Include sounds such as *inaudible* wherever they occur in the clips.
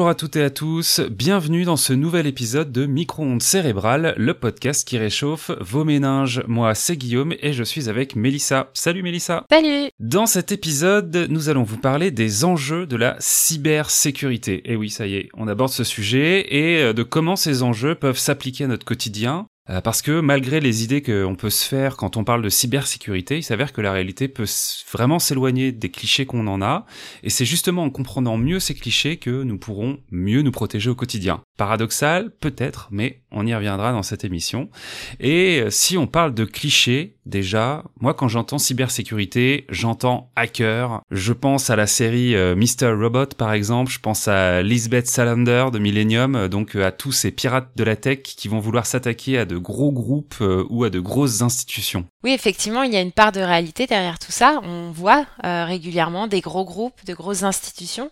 Bonjour à toutes et à tous, bienvenue dans ce nouvel épisode de Micro-ondes cérébrales, le podcast qui réchauffe vos méninges. Moi, c'est Guillaume et je suis avec Mélissa. Salut Mélissa Salut Dans cet épisode, nous allons vous parler des enjeux de la cybersécurité. Et oui, ça y est, on aborde ce sujet et euh, de comment ces enjeux peuvent s'appliquer à notre quotidien, parce que malgré les idées qu'on peut se faire quand on parle de cybersécurité, il s'avère que la réalité peut vraiment s'éloigner des clichés qu'on en a, et c'est justement en comprenant mieux ces clichés que nous pourrons mieux nous protéger au quotidien. Paradoxal, peut-être, mais on y reviendra dans cette émission. Et euh, si on parle de clichés, déjà, moi quand j'entends cybersécurité, j'entends hacker, je pense à la série euh, Mr. Robot par exemple, je pense à Lisbeth Salander de Millennium, donc à tous ces pirates de la tech qui vont vouloir s'attaquer à de gros groupes euh, ou à de grosses institutions. Oui, effectivement, il y a une part de réalité derrière tout ça. On voit euh, régulièrement des gros groupes, de grosses institutions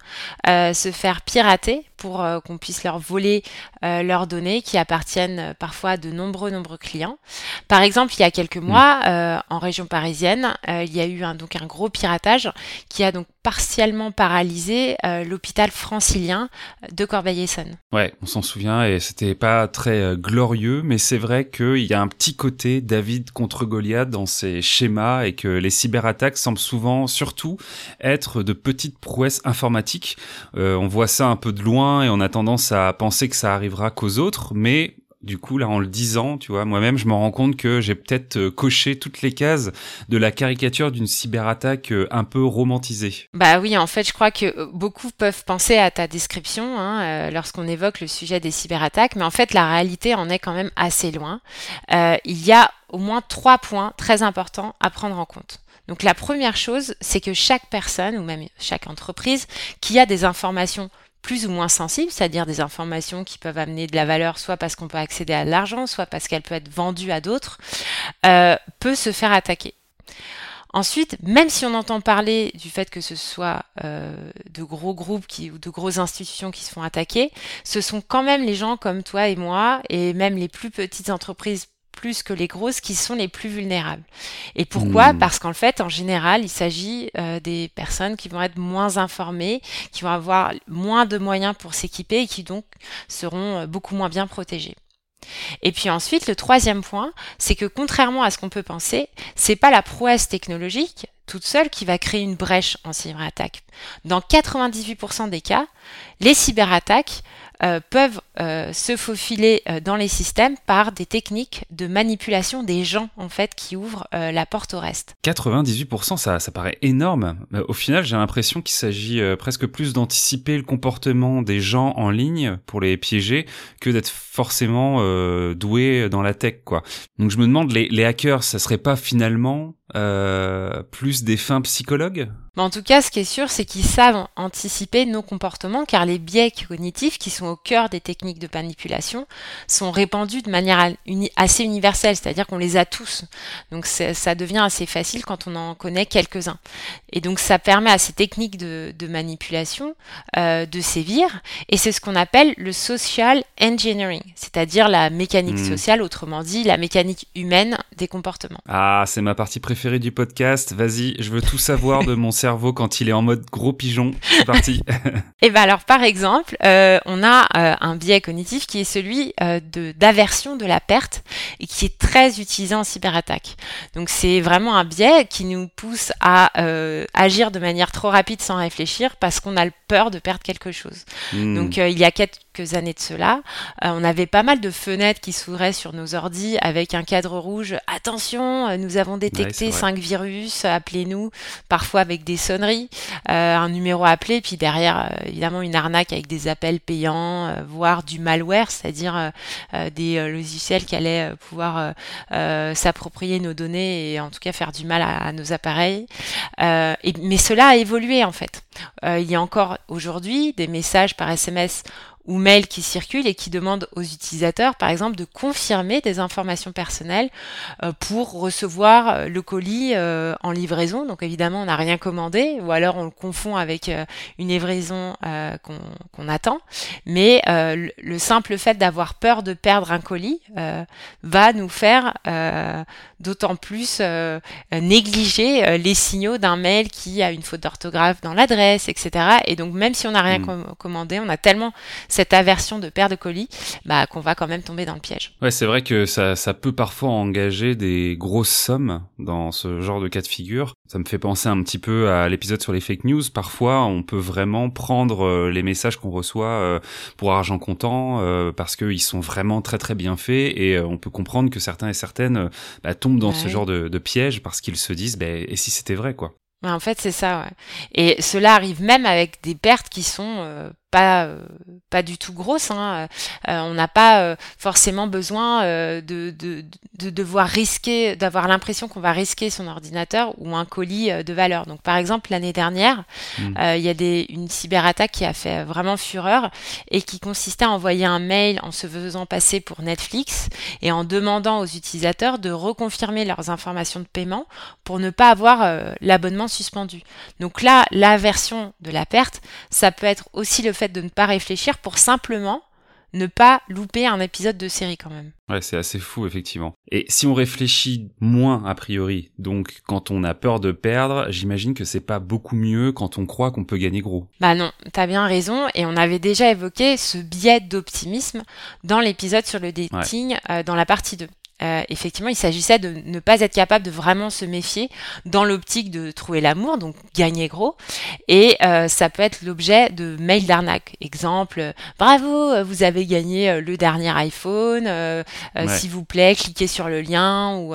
euh, se faire pirater pour qu'on puisse leur voler leurs données qui appartiennent parfois à de nombreux, nombreux clients. Par exemple, il y a quelques mm. mois, en région parisienne, il y a eu un, donc un gros piratage qui a donc partiellement paralysé l'hôpital francilien de Corbeil-Essonnes. Ouais, on s'en souvient et c'était pas très glorieux, mais c'est vrai qu'il y a un petit côté David contre Goliath dans ces schémas et que les cyberattaques semblent souvent, surtout, être de petites prouesses informatiques. Euh, on voit ça un peu de loin et on a tendance à penser que ça arrivera qu'aux autres, mais du coup, là, en le disant, tu vois, moi-même, je me rends compte que j'ai peut-être euh, coché toutes les cases de la caricature d'une cyberattaque euh, un peu romantisée. Bah oui, en fait, je crois que euh, beaucoup peuvent penser à ta description hein, lorsqu'on évoque le sujet des cyberattaques, mais en fait, la réalité en est quand même assez loin. il y a au moins trois points très importants à prendre en compte. Donc la première chose, c'est que chaque personne ou même chaque entreprise qui a des informations plus ou moins sensibles, c'est-à-dire des informations qui peuvent amener de la valeur, soit parce qu'on peut accéder à l'argent, soit parce qu'elle peut être vendue à d'autres, euh, peut se faire attaquer. Ensuite, même si on entend parler du fait que ce soit euh, de gros groupes ou de grosses institutions qui se font attaquer, ce sont quand même les gens comme toi et moi, et même les plus petites entreprises plus que les grosses qui sont les plus vulnérables. Et pourquoi? Hmm. Parce qu'en fait, en général, il s'agit euh, des personnes qui vont être moins informées, qui vont avoir moins de moyens pour s'équiper et qui donc seront euh, beaucoup moins bien protégées. Et puis ensuite, le troisième point, c'est que contrairement à ce qu'on peut penser, c'est pas la prouesse technologique toute seule qui va créer une brèche en cyberattaque. Dans 98% des cas, les cyberattaques euh, peuvent euh, se faufiler euh, dans les systèmes par des techniques de manipulation des gens en fait qui ouvrent la porte au reste. 98%, ça, ça paraît énorme. Au final, j'ai l'impression qu'il s'agit presque plus d'anticiper le comportement des gens en ligne pour les piéger que d'être forcément doué dans la tech, quoi. Donc je me demande, les, les hackers, ça serait pas finalement euh, plus des fins psychologues En tout cas, ce qui est sûr, c'est qu'ils savent anticiper nos comportements, car les biais cognitifs, qui sont au cœur des techniques de manipulation, sont répandus de manière assez universelle, c'est-à-dire qu'on les a tous. Donc ça devient assez facile quand on en connaît quelques-uns. Et donc ça permet à ces techniques de, manipulation euh, de sévir, et c'est ce qu'on appelle le social engineering, c'est-à-dire la mécanique hmm. sociale, autrement dit la mécanique humaine des comportements. Ah, c'est ma partie préférée du podcast. Vas-y, je veux tout savoir de mon cerveau quand il est en mode gros pigeon. C'est parti. Et *laughs* eh ben alors, par exemple, euh, on a euh, un biais cognitif qui est celui euh, de d'aversion de la perte et qui est très utilisé en cyberattaque. Donc c'est vraiment un biais qui nous pousse à agir de manière trop rapide sans réfléchir parce qu'on a peur de perdre quelque chose. Hmm. Donc il y a quelques années de cela, on avait pas mal de fenêtres qui s'ouvraient sur nos ordis avec un cadre rouge. Attention, nous avons détecté cinq virus, appelez-nous, parfois avec des sonneries, euh, un numéro appelé, puis derrière, euh, évidemment, une arnaque avec des appels payants, euh, voire du malware, c'est-à-dire des logiciels qui allaient pouvoir s'approprier nos données et en tout cas faire du mal à, nos appareils. Et, mais cela a évolué en fait. il y a encore aujourd'hui des messages par SMS ou mails qui circulent et qui demandent aux utilisateurs, par exemple, de confirmer des informations personnelles euh, pour recevoir euh, le colis euh, en livraison. Donc évidemment, on n'a rien commandé, ou alors on le confond avec une livraison qu'on attend. Mais le simple fait d'avoir peur de perdre un colis va nous faire d'autant plus négliger les signaux d'un mail qui a une faute d'orthographe dans l'adresse, etc. Et donc même si on n'a rien hmm. commandé, on a tellement cette aversion de perte de colis bah, qu'on va quand même tomber dans le piège. Ouais, c'est vrai que ça, ça peut parfois engager des grosses sommes dans ce genre de cas de figure. Ça me fait penser un petit peu à l'épisode sur les fake news. Parfois, on peut vraiment prendre euh, les messages qu'on reçoit euh, pour argent comptant euh, parce qu'ils sont vraiment très très bien faits et on peut comprendre que certains et certaines bah, tombent dans ce genre de, de piège parce qu'ils se disent bah, et si c'était vrai quoi? En fait, c'est ça. Ouais. Et cela arrive même avec des pertes qui sont euh, pas euh, pas du tout grosses. Hein. Euh, on n'a pas forcément besoin de, de, de, devoir risquer, d'avoir l'impression qu'on va risquer son ordinateur ou un colis de valeur. Donc, par exemple, l'année dernière, mmh. il y a des, une cyberattaque qui a fait vraiment fureur et qui consistait à envoyer un mail en se faisant passer pour Netflix et en demandant aux utilisateurs de reconfirmer leurs informations de paiement pour ne pas avoir l'abonnement suspendu. Donc là, la version de la perte, ça peut être aussi le fait de ne pas réfléchir pour simplement ne pas louper un épisode de série quand même. Ouais, c'est assez fou effectivement. Et si on réfléchit moins a priori, donc quand on a peur de perdre, j'imagine que c'est pas beaucoup mieux quand on croit qu'on peut gagner gros. Bah non, t'as bien raison et on avait déjà évoqué ce biais d'optimisme dans l'épisode sur le dating euh, dans la partie 2. Euh, effectivement, il s'agissait de ne pas être capable de vraiment se méfier dans l'optique de trouver l'amour, donc gagner gros. Et euh, ça peut être l'objet de mails d'arnaque. Exemple, bravo, vous avez gagné euh, le dernier iPhone, s'il vous plaît, cliquez sur le lien. Ou,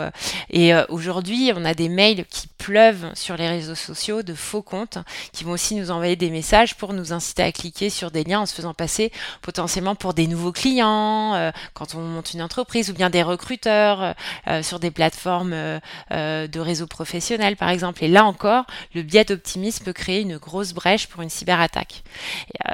et aujourd'hui, on a des mails qui pleuvent sur les réseaux sociaux de faux comptes qui vont aussi nous envoyer des messages pour nous inciter à cliquer sur des liens en se faisant passer potentiellement pour des nouveaux clients quand on monte une entreprise ou bien des recruteurs euh, euh, sur des plateformes euh, de réseaux professionnels, par exemple. Et là encore, le biais d'optimisme peut créer une grosse brèche pour une cyberattaque.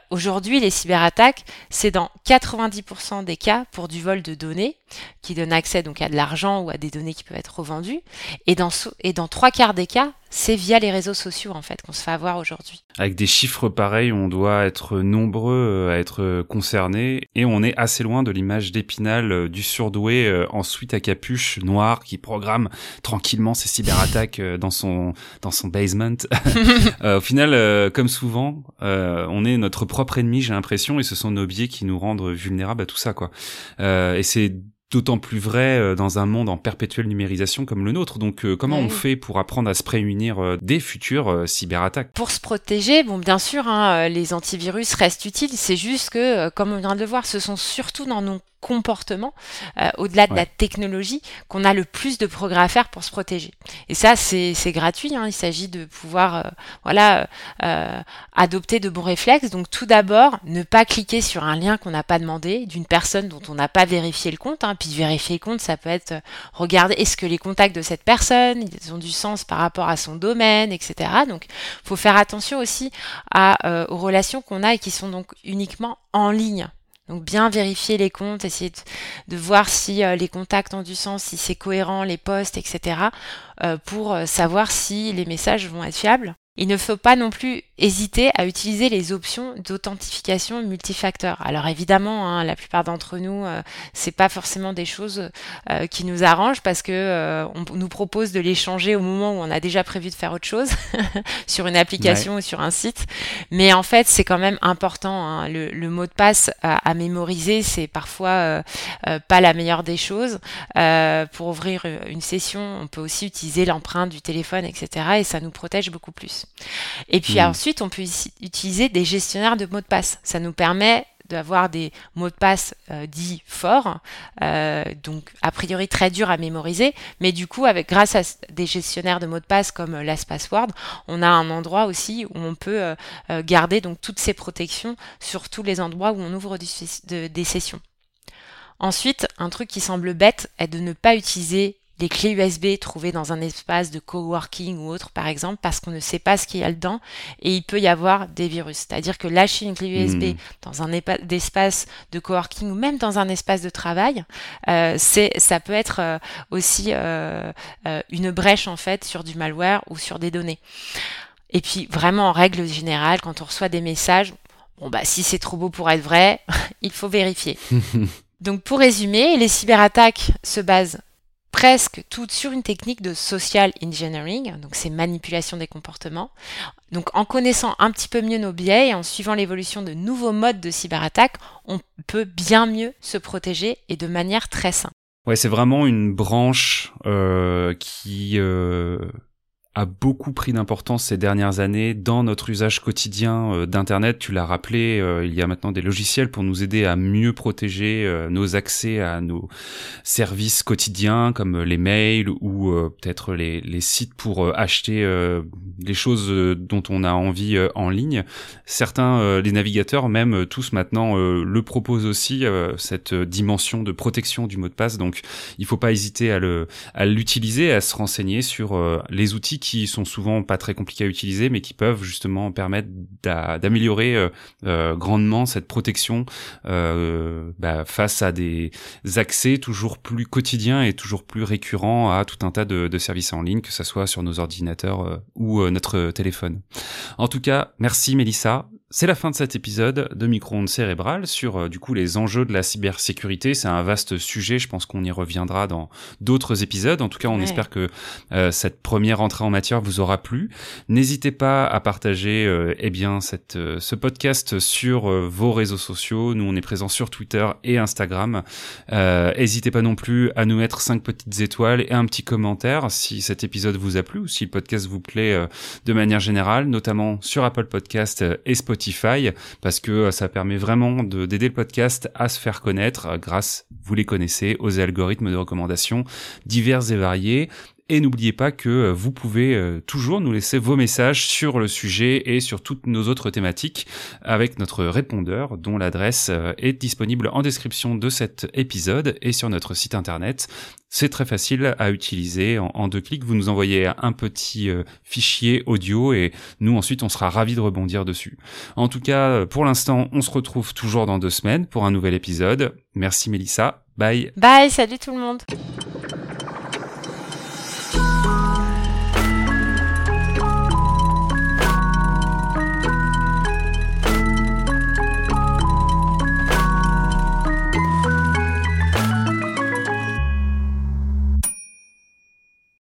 Aujourd'hui, les cyberattaques, c'est dans 90% des cas pour du vol de données qui donne accès donc à de l'argent ou à des données qui peuvent être revendues. Et dans, et dans trois quarts des cas, c'est via les réseaux sociaux en fait qu'on se fait avoir aujourd'hui. Avec des chiffres pareils, on doit être nombreux euh, à être concernés et on est assez loin de l'image d'Épinal euh, du surdoué euh, en suite à capuche noire qui programme tranquillement ses cyberattaques dans son dans son basement. *laughs* *laughs* au final, comme souvent, on est notre propre ennemi, j'ai l'impression, et ce sont nos biais qui nous rendent vulnérables à tout ça quoi. et c'est d'autant plus vrai euh, dans un monde en perpétuelle numérisation comme le nôtre. Donc euh, comment on fait pour apprendre à se prémunir euh, des futures cyberattaques? Pour se protéger, bon bien sûr, hein, les antivirus restent utiles. C'est juste que, comme on vient de le voir, ce sont surtout dans nos comportement, euh, au-delà de la technologie, qu'on a le plus de progrès à faire pour se protéger. Et ça, c'est gratuit. Hein. Il s'agit de pouvoir, euh, voilà, euh, adopter de bons réflexes. Donc, tout d'abord, ne pas cliquer sur un lien qu'on n'a pas demandé d'une personne dont on n'a pas vérifié le compte. Hein. Puis vérifier le compte, ça peut être regarder est-ce que les contacts de cette personne ils ont du sens par rapport à son domaine, etc. Donc, faut faire attention aussi à, aux relations qu'on a et qui sont donc uniquement en ligne. Donc bien vérifier les comptes, essayer de, voir si euh, les contacts ont du sens, si c'est cohérent, les posts, etc. Euh, pour euh, savoir si les messages vont être fiables. Il ne faut pas non plus hésiter à utiliser les options d'authentification multifacteur. Alors évidemment, hein, la plupart d'entre nous, euh, c'est pas forcément des choses euh, qui nous arrangent parce que euh, on nous propose de les changer au moment où on a déjà prévu de faire autre chose *laughs* sur une application ou sur un site. Mais en fait, c'est quand même important. Hein. Le, mot de passe à, mémoriser, c'est parfois pas la meilleure des choses. pour ouvrir une session, on peut aussi utiliser l'empreinte du téléphone, etc. Et ça nous protège beaucoup plus. Et puis hmm. ensuite, on peut utiliser des gestionnaires de mots de passe. Ça nous permet d'avoir des mots de passe euh, dits forts, euh, donc a priori très durs à mémoriser, mais du coup, avec grâce à des gestionnaires de mots de passe comme euh, LastPassword, on a un endroit aussi où on peut garder donc toutes ces protections sur tous les endroits où on ouvre des sessions. Ensuite, un truc qui semble bête est de ne pas utiliser les clés USB trouvées dans un espace de coworking ou autre, par exemple, parce qu'on ne sait pas ce qu'il y a dedans et il peut y avoir des virus. C'est-à-dire que lâcher une clé USB Hmm. dans un espace de coworking ou même dans un espace de travail, euh, c'est, ça peut être euh, aussi euh, une brèche en fait sur du malware ou sur des données. Et puis vraiment en règle générale, quand on reçoit des messages, bon bah si c'est trop beau pour être vrai, *laughs* il faut vérifier. *laughs* Donc pour résumer, les cyberattaques se basent presque toutes sur une technique de social engineering, donc c'est manipulation des comportements. Donc en connaissant un petit peu mieux nos biais et en suivant l'évolution de nouveaux modes de cyberattaque, on peut bien mieux se protéger et de manière très simple. Ouais, c'est vraiment une branche euh, qui euh, a beaucoup pris d'importance ces dernières années dans notre usage quotidien euh, d'Internet. Tu l'as rappelé, euh, il y a maintenant des logiciels pour nous aider à mieux protéger euh, nos accès à nos services quotidiens comme les mails ou peut-être les, sites pour acheter les choses dont on a envie en ligne. Certains, les navigateurs même, tous maintenant le proposent aussi, cette dimension de protection du mot de passe. Donc il faut pas hésiter à le à l'utiliser, à se renseigner sur les outils sont souvent pas très compliqués à utiliser, mais qui peuvent justement permettre d'a- d'améliorer euh, euh, grandement cette protection euh, bah, face à des accès toujours plus quotidiens et toujours plus récurrents à tout un tas de, de services en ligne, que ce soit sur nos ordinateurs ou notre téléphone. En tout cas, merci Mélissa. C'est la fin de cet épisode de Micro-ondes cérébrales sur euh, du coup les enjeux de la cybersécurité. C'est un vaste sujet. Je pense qu'on y reviendra dans d'autres épisodes. En tout cas, on Ouais. espère que euh, cette première entrée en matière vous aura plu. N'hésitez pas à partager euh, eh bien cette, euh, ce podcast sur vos réseaux sociaux. Nous, on est présents sur Twitter et Instagram. N'hésitez pas non plus à nous mettre cinq petites étoiles et un petit commentaire si cet épisode vous a plu ou si le podcast vous plaît de manière générale, notamment sur Apple Podcast et Spotify, parce que euh, ça permet vraiment de- d'aider le podcast à se faire connaître euh, grâce, vous les connaissez, aux algorithmes de recommandation divers et variés. Et n'oubliez pas que euh, vous pouvez euh, toujours nous laisser vos messages sur le sujet et sur toutes nos autres thématiques avec notre répondeur dont l'adresse euh, est disponible en description de cet épisode et sur notre site internet. C'est très facile à utiliser. En, deux clics, vous nous envoyez un petit fichier audio et nous ensuite on sera ravis de rebondir dessus. En tout cas, pour l'instant, on se retrouve toujours dans deux semaines pour un nouvel épisode. Merci Mélissa. Bye. Bye, salut tout le monde